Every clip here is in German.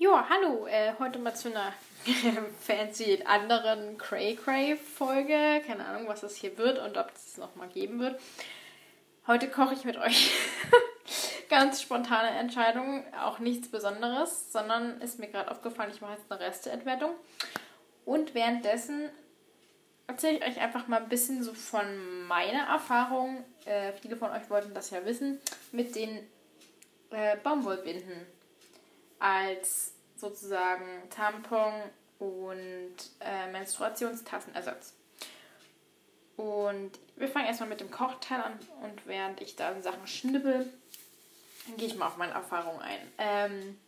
Ja, hallo. Äh, heute mal zu einer fancy anderen Cray Cray Folge. Keine Ahnung, was das hier wird und ob es nochmal geben wird. Heute koche ich mit euch. Ganz spontane Entscheidung, auch nichts Besonderes, sondern ist mir gerade aufgefallen, ich mache jetzt eine Resteentwertung. Und währenddessen erzähle ich euch einfach mal ein bisschen so von meiner Erfahrung. Äh, viele von euch wollten das ja wissen, mit den äh, Baumwollbinden als sozusagen Tampon und äh, Menstruationstassenersatz. Und wir fangen erstmal mit dem Kochteil an und während ich da Sachen schnibbel, gehe ich mal auf meine Erfahrung ein. Ähm,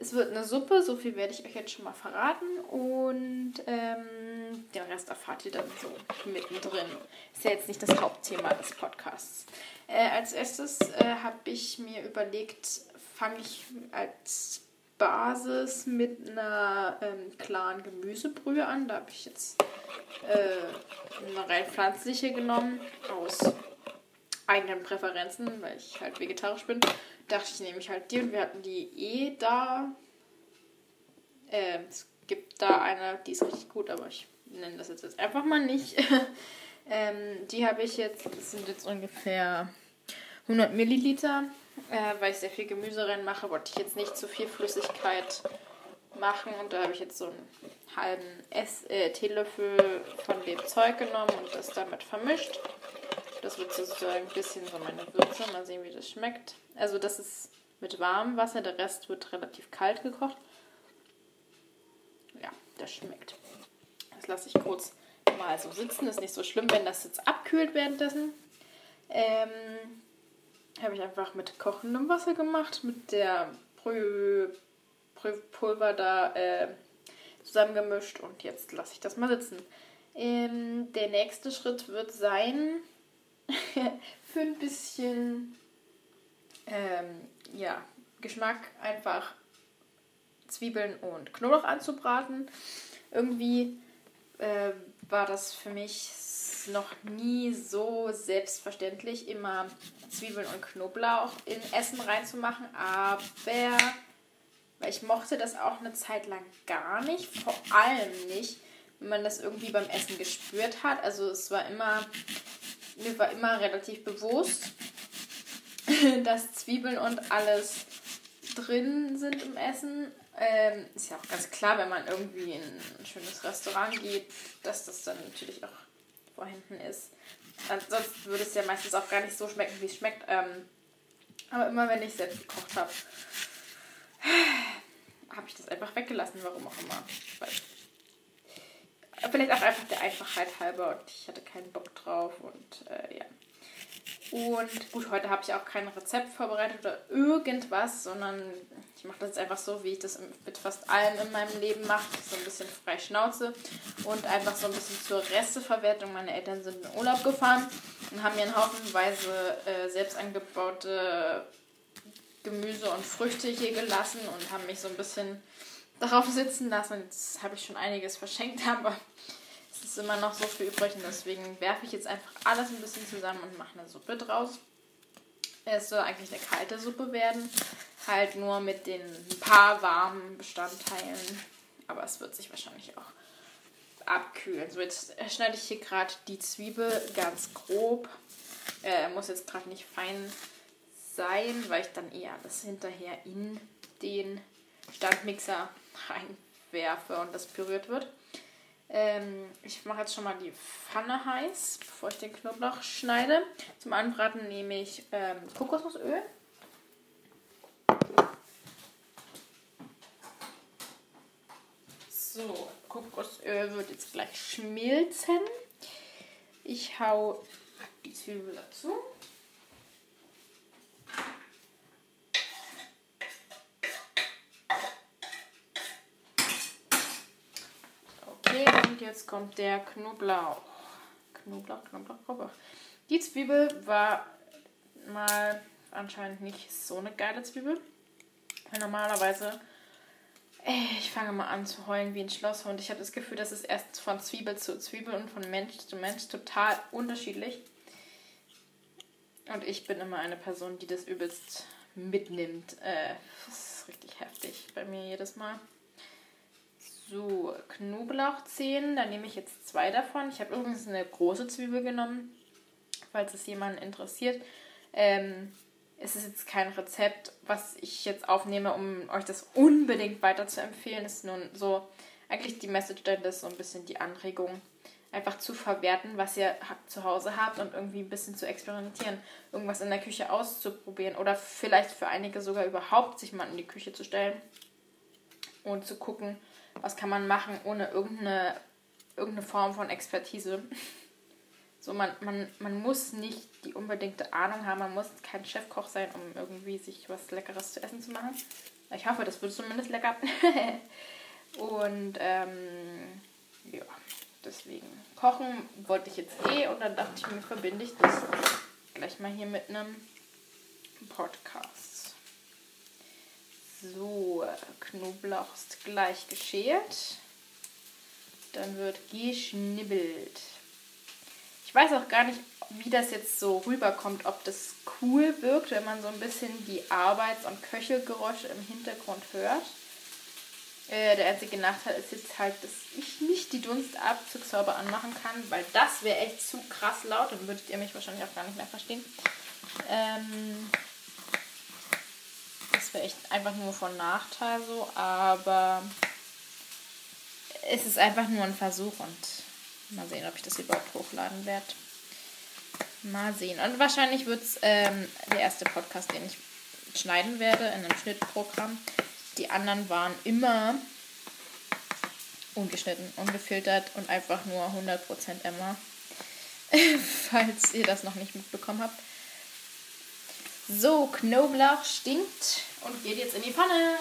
es wird eine Suppe, so viel werde ich euch jetzt schon mal verraten und ähm, den Rest erfahrt ihr dann so mittendrin. Ist ja jetzt nicht das Hauptthema des Podcasts. Äh, als erstes äh, habe ich mir überlegt, fange ich als Basis mit einer ähm, klaren Gemüsebrühe an. Da habe ich jetzt äh, eine rein pflanzliche genommen aus eigenen Präferenzen, weil ich halt vegetarisch bin. Dachte ich, nehme ich halt die und wir hatten die eh da. Äh, es gibt da eine, die ist richtig gut, aber ich nenne das jetzt, einfach mal nicht. ähm, die habe ich jetzt, das sind jetzt ungefähr 100 Milliliter äh, weil ich sehr viel Gemüse reinmache, wollte ich jetzt nicht zu viel Flüssigkeit machen. Und da habe ich jetzt so einen halben Ess äh, Teelöffel von dem Zeug genommen und das damit vermischt. Das wird sozusagen ein bisschen so meine Würze. Mal sehen, wie das schmeckt. Also das ist mit warmem Wasser, der Rest wird relativ kalt gekocht. Ja, das schmeckt. Das lasse ich kurz mal so sitzen. Ist nicht so schlimm, wenn das jetzt abkühlt währenddessen. Ähm, habe ich einfach mit kochendem Wasser gemacht, mit der Brühpulver da äh, zusammengemischt und jetzt lasse ich das mal sitzen. Ähm, der nächste Schritt wird sein, für ein bisschen ähm, ja, Geschmack einfach Zwiebeln und Knoblauch anzubraten. Irgendwie äh, war das für mich noch nie so selbstverständlich, immer Zwiebeln und Knoblauch in Essen reinzumachen, aber weil ich mochte das auch eine Zeit lang gar nicht, vor allem nicht, wenn man das irgendwie beim Essen gespürt hat. Also es war immer, mir war immer relativ bewusst, dass Zwiebeln und alles drin sind im Essen. Ähm, ist ja auch ganz klar, wenn man irgendwie in ein schönes Restaurant geht, dass das dann natürlich auch vorhanden ist. Ansonsten würde es ja meistens auch gar nicht so schmecken, wie es schmeckt. Ähm, aber immer wenn ich selbst gekocht habe, habe ich das einfach weggelassen, warum auch immer. Weil, vielleicht auch einfach der Einfachheit halber und ich hatte keinen Bock drauf und äh, ja. Und gut, heute habe ich auch kein Rezept vorbereitet oder irgendwas, sondern ich mache das einfach so, wie ich das mit fast allem in meinem Leben mache. So ein bisschen frei Schnauze und einfach so ein bisschen zur Resteverwertung. Meine Eltern sind in Urlaub gefahren und haben mir in haufenweise äh, selbst angebaute Gemüse und Früchte hier gelassen und haben mich so ein bisschen darauf sitzen lassen. Jetzt habe ich schon einiges verschenkt, aber ist immer noch so viel übrig und deswegen werfe ich jetzt einfach alles ein bisschen zusammen und mache eine Suppe draus. Es soll eigentlich eine kalte Suppe werden, halt nur mit den paar warmen Bestandteilen, aber es wird sich wahrscheinlich auch abkühlen. So, jetzt schneide ich hier gerade die Zwiebel ganz grob. Äh, muss jetzt gerade nicht fein sein, weil ich dann eher das hinterher in den Standmixer reinwerfe und das püriert wird. Ähm, ich mache jetzt schon mal die Pfanne heiß, bevor ich den Knoblauch schneide. Zum Anbraten nehme ich ähm, Kokosnussöl. So, Kokosöl wird jetzt gleich schmilzen. Ich hau die Zwiebel dazu. jetzt kommt der Knoblauch. Knoblauch, Knoblauch, Knoblauch. Die Zwiebel war mal anscheinend nicht so eine geile Zwiebel. Normalerweise, ich fange mal an zu heulen wie ein Schlosshund. Ich habe das Gefühl, das ist erst von Zwiebel zu Zwiebel und von Mensch zu Mensch total unterschiedlich. Und ich bin immer eine Person, die das übelst mitnimmt. Äh, das richtig heftig bei mir jedes Mal. So, Knoblauchzehen, da nehme ich jetzt zwei davon. Ich habe übrigens eine große Zwiebel genommen, falls es jemanden interessiert. Ähm, es ist jetzt kein Rezept, was ich jetzt aufnehme, um euch das unbedingt weiter zu empfehlen. Es ist nun so, eigentlich die Message dahinter ist so ein bisschen die Anregung, einfach zu verwerten, was ihr zu Hause habt und irgendwie ein bisschen zu experimentieren, irgendwas in der Küche auszuprobieren oder vielleicht für einige sogar überhaupt sich mal in die Küche zu stellen und zu gucken, was kann man machen ohne irgendeine, irgendeine Form von Expertise. So, man, man, man muss nicht die unbedingte Ahnung haben, man muss kein Chefkoch sein, um irgendwie sich was Leckeres zu essen zu machen. Ich hoffe, das wird zumindest lecker. und ähm, ja, deswegen kochen wollte ich jetzt eh und dann dachte ich mir, verbinde ich das gleich mal hier mit einem Podcast. So, Knoblauch ist gleich geschält. Dann wird geschnibbelt. Ich weiß auch gar nicht, wie das jetzt so rüberkommt, ob das cool wirkt, wenn man so ein bisschen die Arbeits- und Köchelgeräusche im Hintergrund hört. Äh, der einzige Nachteil ist jetzt halt, dass ich nicht die Dunstabzugshaube anmachen kann, weil das wäre echt zu krass laut, dann würdet ihr mich wahrscheinlich auch gar nicht mehr verstehen. Ähm, das wäre echt einfach nur von Nachteil so, aber es ist einfach nur ein Versuch und Mal sehen, ob ich das überhaupt hochladen werde. Mal sehen. Und wahrscheinlich wird es ähm, der erste Podcast, den ich schneiden werde in einem Schnittprogramm. Die anderen waren immer ungeschnitten, ungefiltert und einfach nur 100% Emma. Falls ihr das noch nicht mitbekommen habt. So, Knoblauch stinkt und geht jetzt in die Pfanne.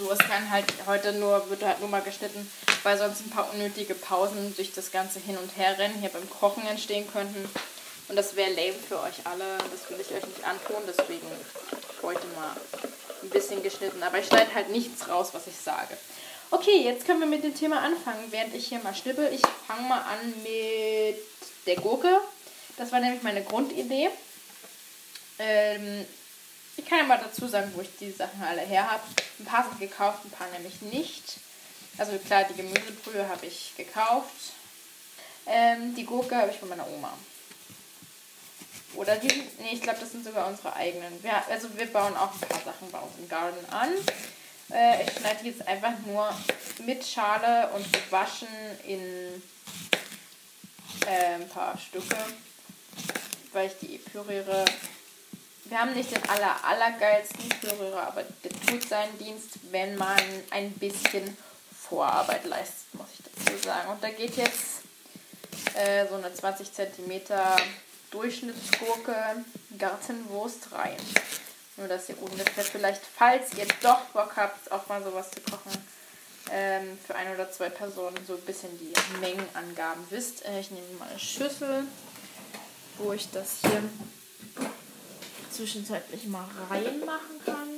So, es kann halt heute nur, wird halt nur mal geschnitten, weil sonst ein paar unnötige Pausen durch das ganze Hin- und Herrennen hier beim Kochen entstehen könnten. Und das wäre lame für euch alle. Das will ich euch nicht antun, deswegen heute mal ein bisschen geschnitten. Aber ich schneide halt nichts raus, was ich sage. Okay, jetzt können wir mit dem Thema anfangen, während ich hier mal schnippel. Ich fange mal an mit der Gurke. Das war nämlich meine Grundidee. Ähm, ich kann ja mal dazu sagen, wo ich die Sachen alle her habe. Ein paar sind gekauft, ein paar nämlich nicht. Also klar, die Gemüsebrühe habe ich gekauft. Ähm, die Gurke habe ich von meiner Oma. Oder die, nee, ich glaube, das sind sogar unsere eigenen. Wir, also wir bauen auch ein paar Sachen bei uns im Garten an. Äh, ich schneide die jetzt einfach nur mit Schale und gewaschen in äh, ein paar Stücke, weil ich die püriere wir haben nicht den aller, allergeilsten Pürierer, aber der tut seinen Dienst, wenn man ein bisschen Vorarbeit leistet, muss ich dazu sagen. Und da geht jetzt äh, so eine 20 cm Durchschnittsgurke Gartenwurst rein. Nur, dass ihr ungefähr vielleicht, falls ihr doch Bock habt, auch mal sowas zu kochen, ähm, für ein oder zwei Personen so ein bisschen die Mengenangaben wisst. Äh, ich nehme mal eine Schüssel, wo ich das hier zwischenzeitlich mal reinmachen kann.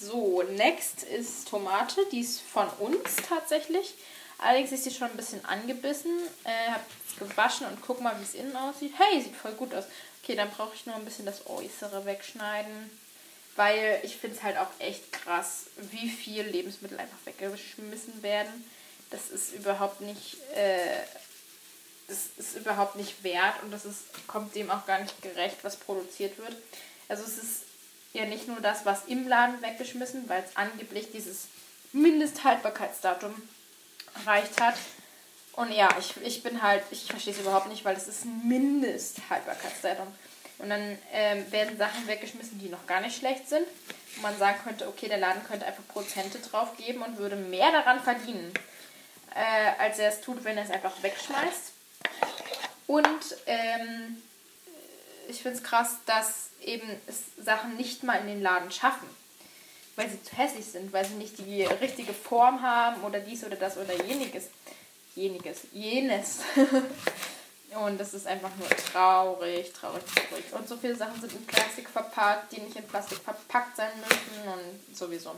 So, next ist Tomate. Die ist von uns tatsächlich. Allerdings ist sie schon ein bisschen angebissen. Äh, hab gewaschen und guck mal, wie es innen aussieht. Hey, sieht voll gut aus. Okay, dann brauche ich nur ein bisschen das Äußere wegschneiden. Weil ich finde es halt auch echt krass, wie viel Lebensmittel einfach weggeschmissen werden. Das ist überhaupt nicht, äh, das ist überhaupt nicht wert und das ist, kommt dem auch gar nicht gerecht, was produziert wird. Also es ist ja nicht nur das, was im Laden weggeschmissen, weil es angeblich dieses Mindesthaltbarkeitsdatum erreicht hat. Und ja, ich, ich bin halt, ich verstehe es überhaupt nicht, weil es ist ein Mindesthaltbarkeitsdatum. Und dann ähm, werden Sachen weggeschmissen, die noch gar nicht schlecht sind. Und man sagen könnte, okay, der Laden könnte einfach Prozente drauf geben und würde mehr daran verdienen, äh, als er es tut, wenn er es einfach wegschmeißt. Und ähm, ich finde es krass, dass eben Sachen nicht mal in den Laden schaffen, weil sie zu hässlich sind, weil sie nicht die richtige Form haben oder dies oder das oder jeniges. Jeniges, jenes. Und das ist einfach nur traurig, traurig, traurig. Und so viele Sachen sind in Plastik verpackt, die nicht in Plastik verpackt sein müssen und sowieso.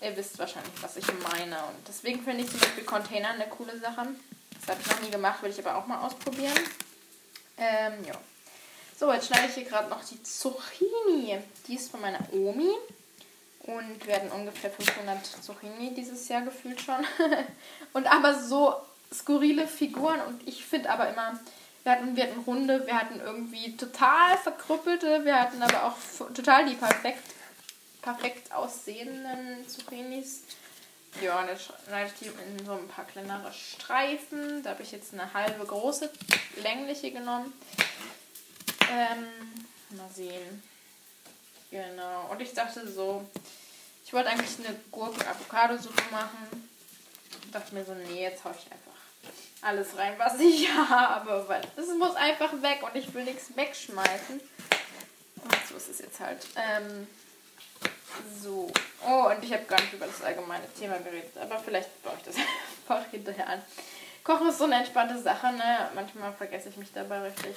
Ihr wisst wahrscheinlich, was ich meine. Und deswegen finde ich zum Beispiel Container eine coole Sache. Das habe ich noch nie gemacht, will ich aber auch mal ausprobieren. Ähm, ja. So, jetzt schneide ich hier gerade noch die Zucchini. Die ist von meiner Omi. Und werden ungefähr 500 Zucchini dieses Jahr gefühlt schon. und aber so skurrile Figuren. Und ich finde aber immer, wir hatten, wir hatten Hunde, wir hatten irgendwie total verkrüppelte, wir hatten aber auch total die perfekt, perfekt aussehenden Zucchinis. Ja, und jetzt schneide ich die in so ein paar kleinere Streifen. Da habe ich jetzt eine halbe große längliche genommen. Ähm, mal sehen. Genau. Und ich dachte so, ich wollte eigentlich eine Gurken-Avocado-Suppe machen. Ich dachte mir so, nee, jetzt hau ich einfach alles rein, was ich habe, weil es muss einfach weg und ich will nichts wegschmeißen. Und so ist es jetzt halt. Ähm, so. Oh, und ich habe gar nicht über das allgemeine Thema geredet, aber vielleicht baue ich das einfach hinterher an. Kochen ist so eine entspannte Sache, ne? Manchmal vergesse ich mich dabei richtig.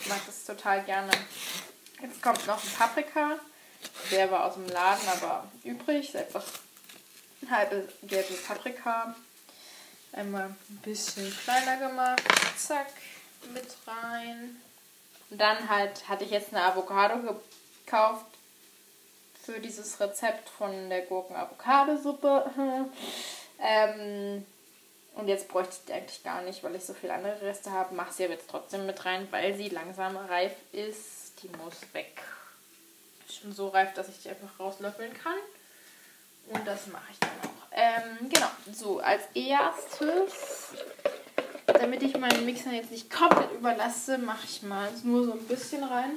Ich mag das total gerne. Jetzt kommt noch ein Paprika. Der war aus dem Laden, aber übrig. Etwas halbe gelbe Paprika. Einmal ein bisschen kleiner gemacht. Zack, mit rein. Und dann halt hatte ich jetzt eine Avocado gekauft für dieses Rezept von der Gurken-Avocado-Suppe. ähm, und jetzt bräuchte ich die eigentlich gar nicht, weil ich so viele andere Reste habe. Mache sie aber jetzt trotzdem mit rein, weil sie langsam reif ist. Die muss weg. Schon so reif, dass ich die einfach rauslöffeln kann. Und das mache ich dann auch. Ähm, genau, so als erstes, damit ich meinen Mixer jetzt nicht komplett überlasse, mache ich mal nur so ein bisschen rein.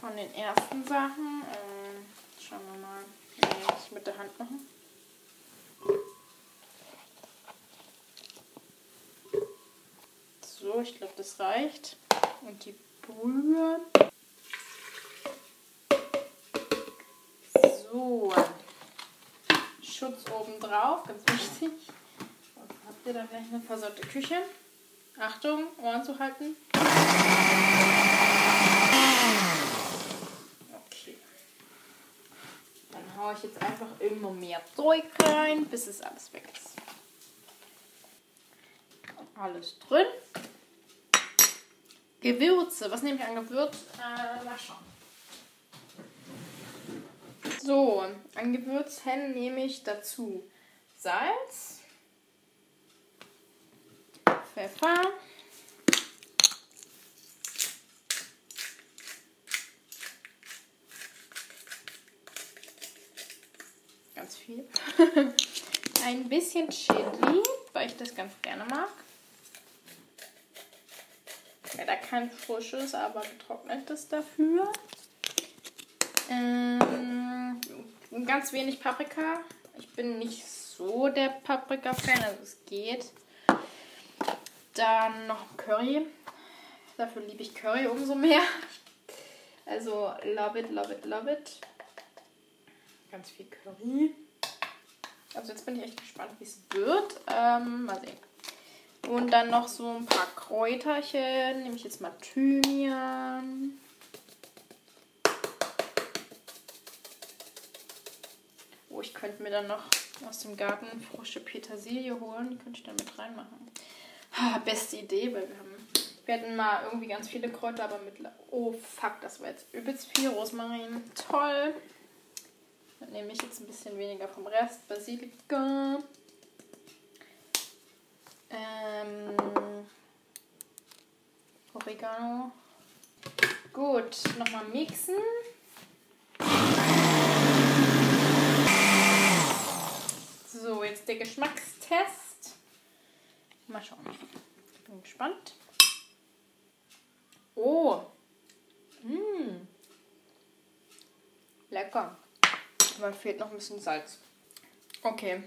Von den ersten Sachen. Ähm, schauen wir mal. Nee, ich mit der Hand machen. So, ich glaube, das reicht. Und die Brühe. So. Schutz oben drauf, ganz wichtig. Sonst habt ihr da gleich eine versorgte Küche. Achtung, Ohren zu halten. Okay. Dann haue ich jetzt einfach immer mehr Zeug rein, bis es alles weg ist. Alles drin. Gewürze. Was nehme ich an Gewürz? Äh, mal schauen. So, an Gewürzen nehme ich dazu Salz, Pfeffer, ganz viel, ein bisschen Chili, weil ich das ganz gerne mag. Leider kein frisches, aber getrocknetes dafür. Ähm, ganz wenig Paprika. Ich bin nicht so der Paprika-Fan, also es geht. Dann noch Curry. Dafür liebe ich Curry umso mehr. Also love it, love it, love it. Ganz viel Curry. Also jetzt bin ich echt gespannt, wie es wird. Ähm, mal sehen. Und dann noch so ein paar Kräuterchen. Nehme ich jetzt mal Thymian. Oh, ich könnte mir dann noch aus dem Garten frische Petersilie holen. Die könnte ich dann mit reinmachen. Ha, beste Idee, weil wir haben. Wir hatten mal irgendwie ganz viele Kräuter, aber mit. Oh fuck, das war jetzt übelst viel Rosmarin. Toll. Dann nehme ich jetzt ein bisschen weniger vom Rest. Basilika. Ähm, Oregano. Gut, nochmal mixen. So, jetzt der Geschmackstest. Mal schauen. Bin gespannt. Oh. Mmh. Lecker. Aber fehlt noch ein bisschen Salz. Okay.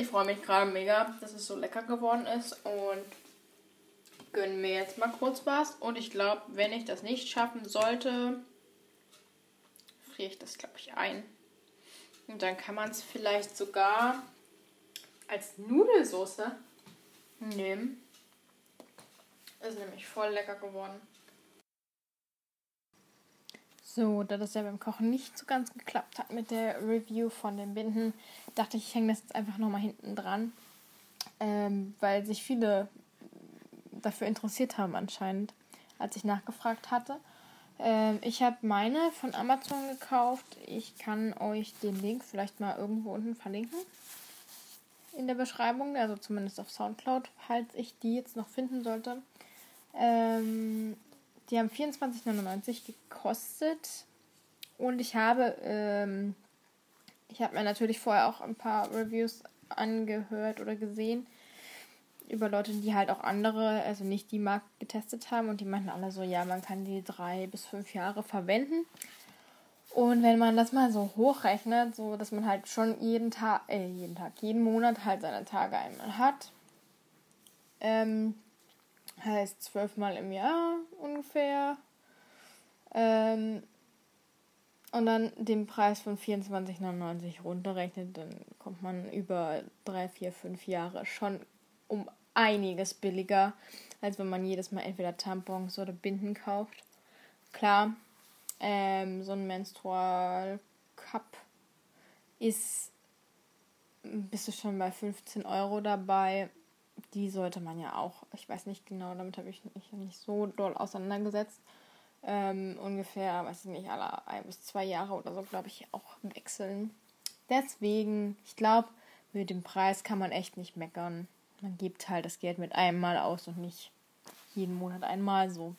Ich freue mich gerade mega, dass es so lecker geworden ist und gönne mir jetzt mal kurz was. Und ich glaube, wenn ich das nicht schaffen sollte, friere ich das, glaube ich, ein. Und dann kann man es vielleicht sogar als Nudelsoße nehmen. Ist nämlich voll lecker geworden. So, da das ja beim Kochen nicht so ganz geklappt hat mit der Review von den Binden, dachte ich, ich hänge das jetzt einfach nochmal hinten dran, ähm, weil sich viele dafür interessiert haben anscheinend, als ich nachgefragt hatte. Ähm, ich habe meine von Amazon gekauft. Ich kann euch den Link vielleicht mal irgendwo unten verlinken in der Beschreibung, also zumindest auf Soundcloud, falls ich die jetzt noch finden sollte. Ähm, die haben 24,99 gekostet. Und ich habe, ähm, ich habe mir natürlich vorher auch ein paar Reviews angehört oder gesehen über Leute, die halt auch andere, also nicht die Marke getestet haben und die meinten alle so, ja, man kann die drei bis fünf Jahre verwenden. Und wenn man das mal so hochrechnet, so dass man halt schon jeden Tag, äh, jeden Tag, jeden Monat halt seine Tage einmal hat, ähm, heißt zwölfmal im Jahr ungefähr. Ähm, und dann den Preis von 24,99 runterrechnet, dann kommt man über drei, vier, fünf Jahre schon um einiges billiger, als wenn man jedes Mal entweder Tampons oder Binden kauft. Klar, ähm, so ein Menstrual Cup ist bist du schon bei 15 Euro dabei die sollte man ja auch, ich weiß nicht genau, damit habe ich mich nicht so doll auseinandergesetzt. Ähm, ungefähr, weiß ich nicht, alle ein bis zwei Jahre oder so, glaube ich, auch wechseln. Deswegen, ich glaube, mit dem Preis kann man echt nicht meckern. Man gibt halt das Geld mit einem Mal aus und nicht jeden Monat einmal so.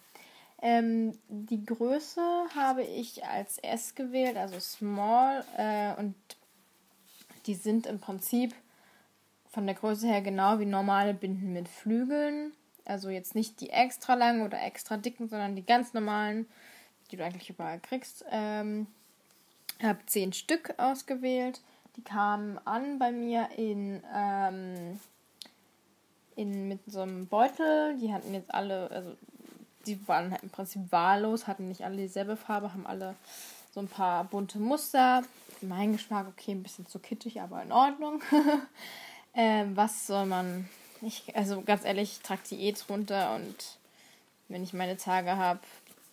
Ähm, die Größe habe ich als S gewählt, also Small. Äh, und die sind im Prinzip von der Größe her genau wie normale Binden mit Flügeln. Also jetzt nicht die extra langen oder extra dicken, sondern die ganz normalen, die du eigentlich überall kriegst. Ähm, habe zehn Stück ausgewählt. Die kamen an bei mir in, ähm, in mit so einem Beutel. Die hatten jetzt alle, also die waren halt im Prinzip wahllos, hatten nicht alle dieselbe Farbe, haben alle so ein paar bunte Muster. Mein Geschmack, okay, ein bisschen zu kittig, aber in Ordnung. Ähm, was soll man. Ich, also ganz ehrlich, ich trage Diät runter und wenn ich meine Tage habe,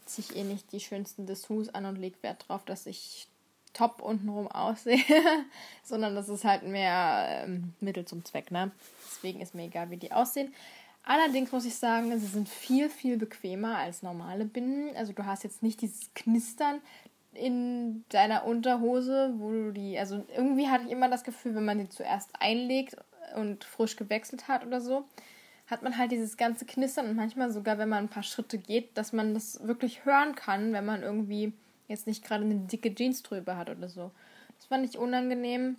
ziehe ich eh nicht die schönsten Dessous an und lege Wert darauf, dass ich top untenrum aussehe, sondern das ist halt mehr ähm, Mittel zum Zweck, ne? Deswegen ist mir egal, wie die aussehen. Allerdings muss ich sagen, sie sind viel, viel bequemer als normale Binden. Also du hast jetzt nicht dieses Knistern in deiner Unterhose, wo du die, also irgendwie hatte ich immer das Gefühl, wenn man die zuerst einlegt und frisch gewechselt hat oder so, hat man halt dieses ganze Knistern und manchmal sogar, wenn man ein paar Schritte geht, dass man das wirklich hören kann, wenn man irgendwie jetzt nicht gerade eine dicke Jeans drüber hat oder so. Das fand ich unangenehm.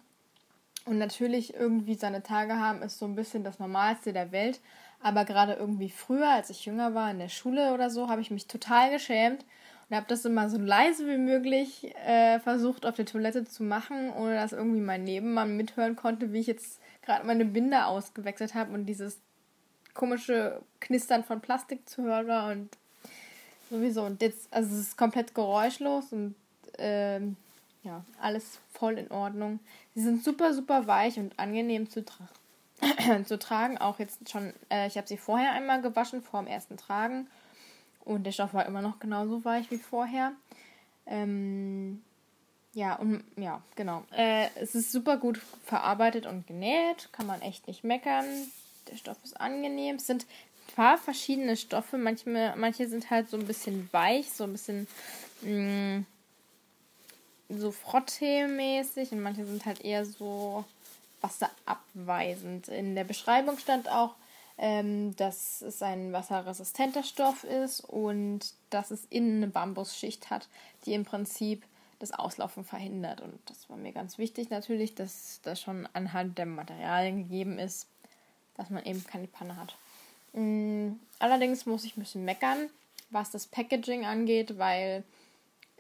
Und natürlich irgendwie seine Tage haben ist so ein bisschen das Normalste der Welt. Aber gerade irgendwie früher, als ich jünger war, in der Schule oder so, habe ich mich total geschämt und habe das immer so leise wie möglich äh, versucht auf der Toilette zu machen, ohne dass irgendwie mein Nebenmann mithören konnte, wie ich jetzt gerade meine Binde ausgewechselt habe und dieses komische Knistern von Plastik zu hören war und sowieso. Und jetzt, also es ist komplett geräuschlos und ähm, ja, alles voll in Ordnung. Sie sind super, super weich und angenehm zu, tra zu tragen. Auch jetzt schon, äh, ich habe sie vorher einmal gewaschen, vor dem ersten Tragen. Und der Stoff war immer noch genauso weich wie vorher. Ähm, ja, und ja, genau. Äh, es ist super gut verarbeitet und genäht, kann man echt nicht meckern. Der Stoff ist angenehm. Es sind ein paar verschiedene Stoffe. Manche, manche sind halt so ein bisschen weich, so ein bisschen mh, mm, so Frottee-mäßig und manche sind halt eher so wasserabweisend. In der Beschreibung stand auch, ähm, dass es ein wasserresistenter Stoff ist und dass es innen eine Bambusschicht hat, die im Prinzip das Auslaufen verhindert. Und das war mir ganz wichtig natürlich, dass das schon anhand der Materialien gegeben ist, dass man eben keine Panne hat. Mm, allerdings muss ich ein bisschen meckern, was das Packaging angeht, weil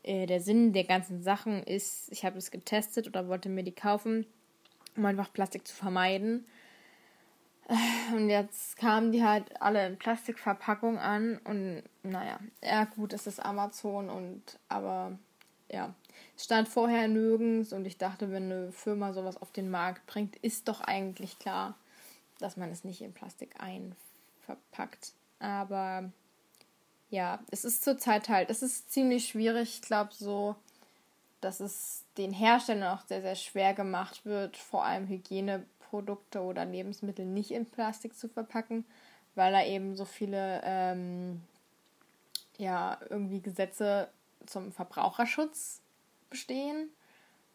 äh, der Sinn der ganzen Sachen ist, ich habe es getestet oder wollte mir die kaufen, um einfach Plastik zu vermeiden. Und jetzt kamen die halt alle in Plastikverpackung an und naja, ja gut, es ist Amazon und aber ja, stand vorher nirgends und ich dachte, wenn eine Firma sowas auf den Markt bringt, ist doch eigentlich klar, dass man es nicht in Plastik einverpackt. Aber ja, es ist zurzeit halt, es ist ziemlich schwierig. Ich glaube so, dass es den Herstellern auch sehr, sehr schwer gemacht wird, vor allem Hygieneprodukte oder Lebensmittel nicht in Plastik zu verpacken, weil da eben so viele ähm, ja, irgendwie Gesetze zum Verbraucherschutz bestehen.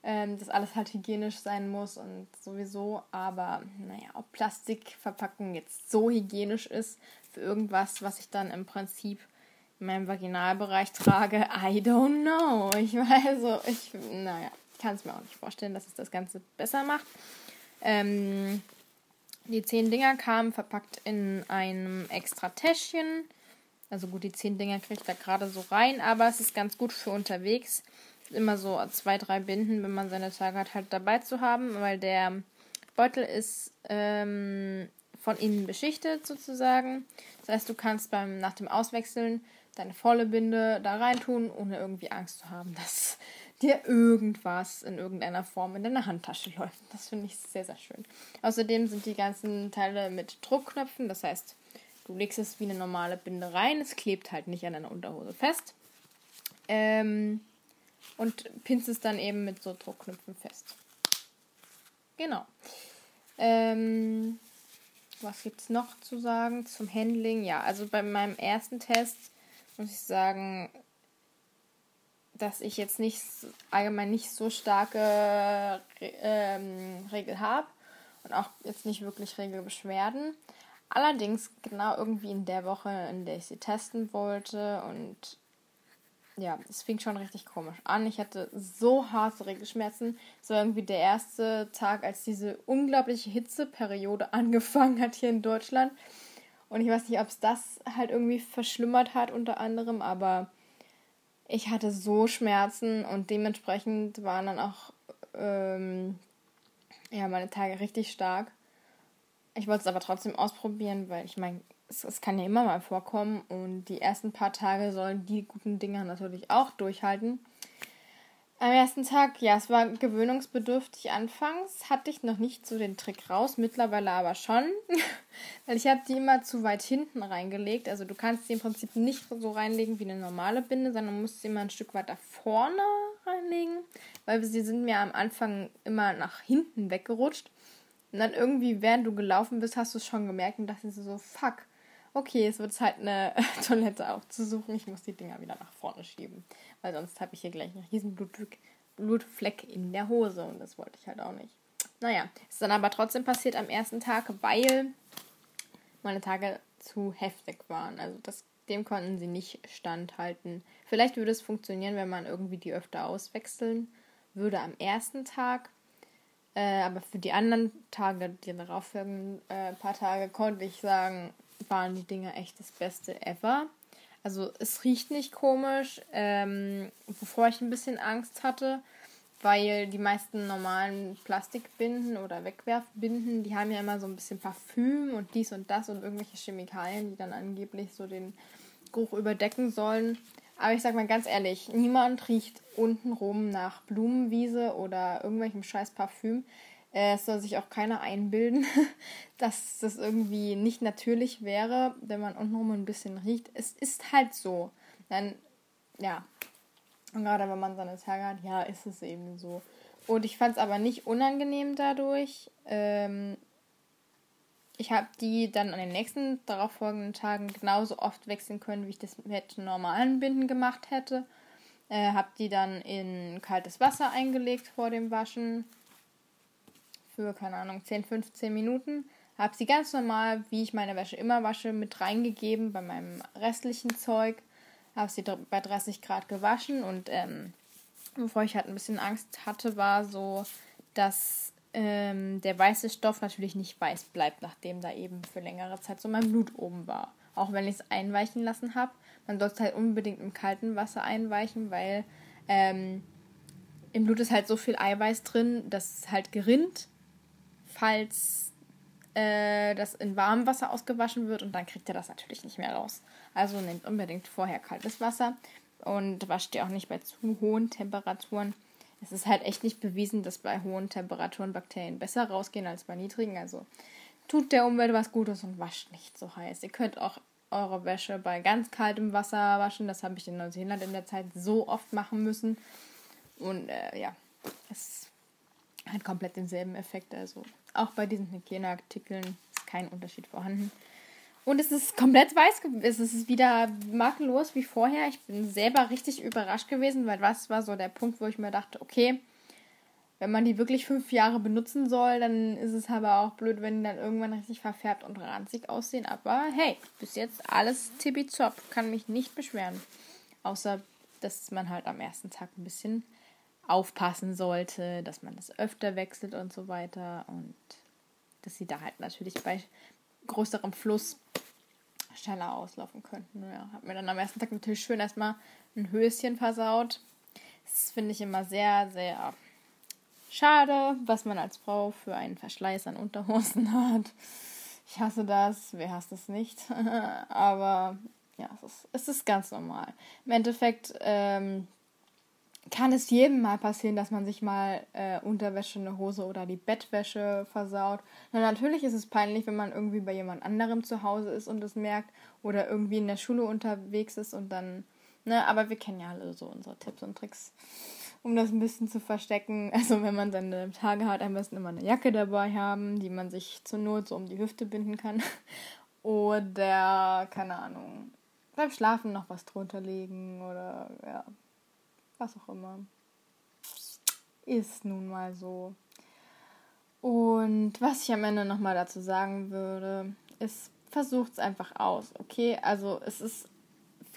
Ähm, dass alles halt hygienisch sein muss und sowieso. Aber naja, ob Plastikverpackung jetzt so hygienisch ist für irgendwas, was ich dann im Prinzip in meinem Vaginalbereich trage, I don't know. Ich weiß so, ich, naja, kann es mir auch nicht vorstellen, dass es das Ganze besser macht. Ähm, die zehn Dinger kamen verpackt in einem extra Täschchen. Also gut, die zehn Dinger kriegt da gerade so rein, aber es ist ganz gut für unterwegs. Immer so zwei, drei Binden, wenn man seine Tage hat, halt dabei zu haben, weil der Beutel ist ähm, von innen beschichtet sozusagen. Das heißt, du kannst beim nach dem Auswechseln deine volle Binde da reintun, ohne irgendwie Angst zu haben, dass dir irgendwas in irgendeiner Form in deine Handtasche läuft. Das finde ich sehr, sehr schön. Außerdem sind die ganzen Teile mit Druckknöpfen, das heißt, Du legst es wie eine normale Binde rein, es klebt halt nicht an deiner Unterhose fest. Ähm, und pinst es dann eben mit so Druckknöpfen fest. Genau. Ähm, was gibt es noch zu sagen zum Handling? Ja, also bei meinem ersten Test muss ich sagen, dass ich jetzt nicht allgemein nicht so starke ähm, Regel habe und auch jetzt nicht wirklich Regelbeschwerden. Allerdings genau irgendwie in der Woche, in der ich sie testen wollte und ja, es fing schon richtig komisch an. Ich hatte so harte Regelschmerzen. Es war irgendwie der erste Tag, als diese unglaubliche Hitzeperiode angefangen hat hier in Deutschland. Und ich weiß nicht, ob es das halt irgendwie verschlimmert hat unter anderem, aber ich hatte so Schmerzen und dementsprechend waren dann auch ähm, ja, meine Tage richtig stark. Ich wollte es aber trotzdem ausprobieren, weil ich meine, es, kann ja immer mal vorkommen und die ersten paar Tage sollen die guten Dinger natürlich auch durchhalten. Am ersten Tag, ja, es war gewöhnungsbedürftig anfangs, hatte ich noch nicht so den Trick raus, mittlerweile aber schon, weil ich habe die immer zu weit hinten reingelegt. Also du kannst sie im Prinzip nicht so reinlegen wie eine normale Binde, sondern musst sie immer ein Stück weiter vorne reinlegen, weil sie sind mir am Anfang immer nach hinten weggerutscht. Und dann irgendwie, während du gelaufen bist, hast du es schon gemerkt und dachte so, fuck, okay, es wird Zeit, eine Toilette aufzusuchen. Ich muss die Dinger wieder nach vorne schieben. Weil sonst habe ich hier gleich einen riesen Blutfleck, Blutfleck in der Hose und das wollte ich halt auch nicht. Naja, ist dann aber trotzdem passiert am ersten Tag, weil meine Tage zu heftig waren. Also das, dem konnten sie nicht standhalten. Vielleicht würde es funktionieren, wenn man irgendwie die öfter auswechseln würde am ersten Tag. Äh, aber für die anderen Tage, die darauffolgenden äh, paar Tage, konnte ich sagen, waren die Dinge echt das Beste ever. Also es riecht nicht komisch, ähm, wovor ich ein bisschen Angst hatte, weil die meisten normalen Plastikbinden oder Wegwerfbinden, die haben ja immer so ein bisschen Parfüm und dies und das und irgendwelche Chemikalien, die dann angeblich so den Geruch überdecken sollen. Aber ich sag mal ganz ehrlich, niemand riecht untenrum nach Blumenwiese oder irgendwelchem scheiß Parfüm. Äh, es soll sich auch keiner einbilden, dass das irgendwie nicht natürlich wäre, wenn man untenrum ein bisschen riecht. Es ist halt so. Dann, ja. Und gerade wenn man seine Tage hat, ja, ist es eben so. Und ich fand es aber nicht unangenehm dadurch. Ähm, ich habe die dann an den nächsten darauffolgenden Tagen genauso oft wechseln können, wie ich das mit normalen Binden gemacht hätte. Äh, habe die dann in kaltes Wasser eingelegt vor dem Waschen für, keine Ahnung, 10, 15 Minuten. Habe sie ganz normal, wie ich meine Wäsche immer wasche, mit reingegeben bei meinem restlichen Zeug. Habe sie bei 30 Grad gewaschen und ähm, bevor ich halt ein bisschen Angst hatte, war so, dass ähm, der weiße Stoff natürlich nicht weiß bleibt, nachdem da eben für längere Zeit so mein Blut oben war. Auch wenn ich es einweichen lassen habe. Man sollte es halt unbedingt im kalten Wasser einweichen, weil ähm, im Blut ist halt so viel Eiweiß drin, dass es halt gerinnt, falls äh, das in warmem Wasser ausgewaschen wird und dann kriegt er das natürlich nicht mehr raus. Also nehmt unbedingt vorher kaltes Wasser und wascht ihr auch nicht bei zu hohen Temperaturen es ist halt echt nicht bewiesen, dass bei hohen Temperaturen Bakterien besser rausgehen als bei niedrigen. Also tut der Umwelt was Gutes und wascht nicht so heiß. Ihr könnt auch eure Wäsche bei ganz kaltem Wasser waschen. Das habe ich in Neuseeland in der Zeit so oft machen müssen. Und äh, ja, es hat komplett denselben Effekt. Also auch bei diesen Hygieneartikeln ist kein Unterschied vorhanden. Und es ist komplett weiß, es ist wieder makellos wie vorher. Ich bin selber richtig überrascht gewesen, weil was war so der Punkt, wo ich mir dachte, okay, wenn man die wirklich fünf Jahre benutzen soll, dann ist es aber auch blöd, wenn die dann irgendwann richtig verfärbt und ranzig aussehen. Aber hey, bis jetzt alles tippitopp, kann mich nicht beschweren. Außer, dass man halt am ersten Tag ein bisschen aufpassen sollte, dass man das öfter wechselt und so weiter. Und dass sie da halt natürlich bei größerem Fluss schneller auslaufen könnten. Ja, hat mir dann am ersten Tag natürlich schön erstmal ein Höschen versaut. Das finde ich immer sehr, sehr schade, was man als Frau für einen Verschleiß an Unterhosen hat. Ich hasse das, wer hasst es nicht? Aber ja, es ist, es ist ganz normal. Im Endeffekt ähm, kann es jedem mal passieren, dass man sich mal äh, Unterwäsche, eine Hose oder die Bettwäsche versaut. Na, natürlich ist es peinlich, wenn man irgendwie bei jemand anderem zu Hause ist und es merkt oder irgendwie in der Schule unterwegs ist und dann, ne, aber wir kennen ja alle so unsere Tipps und Tricks, um das ein bisschen zu verstecken. Also wenn man seine Tage hat, am besten immer eine Jacke dabei haben, die man sich zur Not so um die Hüfte binden kann. Oder, keine Ahnung, beim Schlafen noch was drunter legen oder ja, was auch immer. Ist nun mal so. Und was ich am Ende nochmal dazu sagen würde, ist, versucht es einfach aus, okay? Also es ist,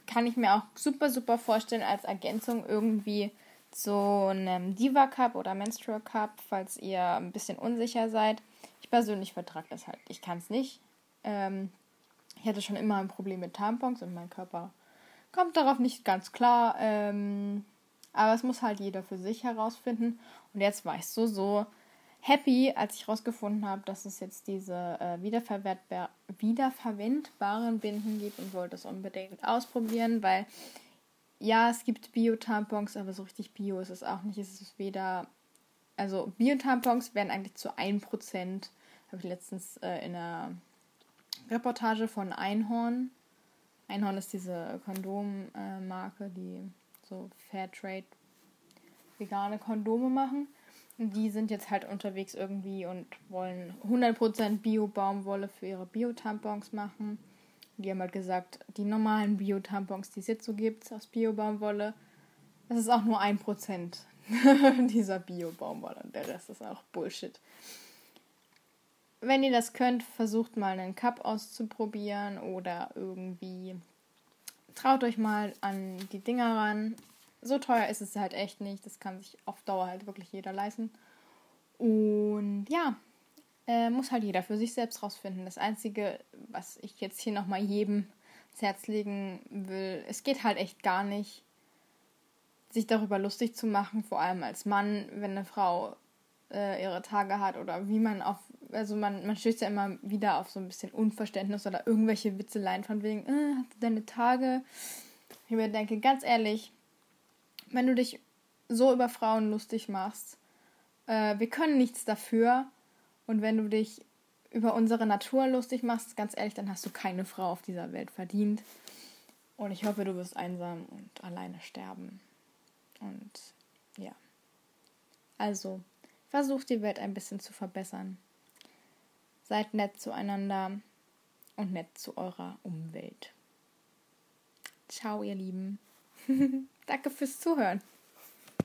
kann ich mir auch super, super vorstellen als Ergänzung irgendwie zu einem Diva Cup oder Menstrual Cup, falls ihr ein bisschen unsicher seid. Ich persönlich vertrage das halt. Ich kann es nicht. Ähm, ich hatte schon immer ein Problem mit Tampons und mein Körper kommt darauf nicht ganz klar. Ähm, aber es muss halt jeder für sich herausfinden. Und jetzt war ich so, so happy, als ich herausgefunden habe, dass es jetzt diese äh, wiederverwendbaren Binden gibt und wollte es unbedingt ausprobieren, weil ja, es gibt Bio-Tampons, aber so richtig Bio ist es auch nicht. Es ist weder. Also Bio-Tampons werden eigentlich zu 1%, habe ich letztens äh, in einer Reportage von Einhorn. Einhorn ist diese Kondommarke, äh, die so Fairtrade vegane Kondome machen. Die sind jetzt halt unterwegs irgendwie und wollen 100% Bio-Baumwolle für ihre Bio-Tampons machen. Die haben halt gesagt, die normalen Bio-Tampons, die es jetzt so gibt aus Bio-Baumwolle, das ist auch nur 1% dieser Bio-Baumwolle und der Rest ist auch Bullshit. Wenn ihr das könnt, versucht mal einen Cup auszuprobieren oder irgendwie traut euch mal an die Dinger ran. So teuer ist es halt echt nicht. Das kann sich auf Dauer halt wirklich jeder leisten. Und ja, äh, muss halt jeder für sich selbst rausfinden. Das Einzige, was ich jetzt hier nochmal jedem ins Herz legen will, es geht halt echt gar nicht, sich darüber lustig zu machen, vor allem als Mann, wenn eine Frau äh, ihre Tage hat oder wie man auf, also man, man stößt ja immer wieder auf so ein bisschen Unverständnis oder irgendwelche Witzeleien von wegen, äh, hast du deine Tage? Ich mir denke, ganz ehrlich, wenn du dich so über Frauen lustig machst, äh, wir können nichts dafür und wenn du dich über unsere Natur lustig machst, ganz ehrlich, dann hast du keine Frau auf dieser Welt verdient. Und ich hoffe, du wirst einsam und alleine sterben. Und ja. Also, Versucht die Welt ein bisschen zu verbessern. Seid nett zueinander und nett zu eurer Umwelt. Ciao, ihr Lieben. Danke fürs Zuhören.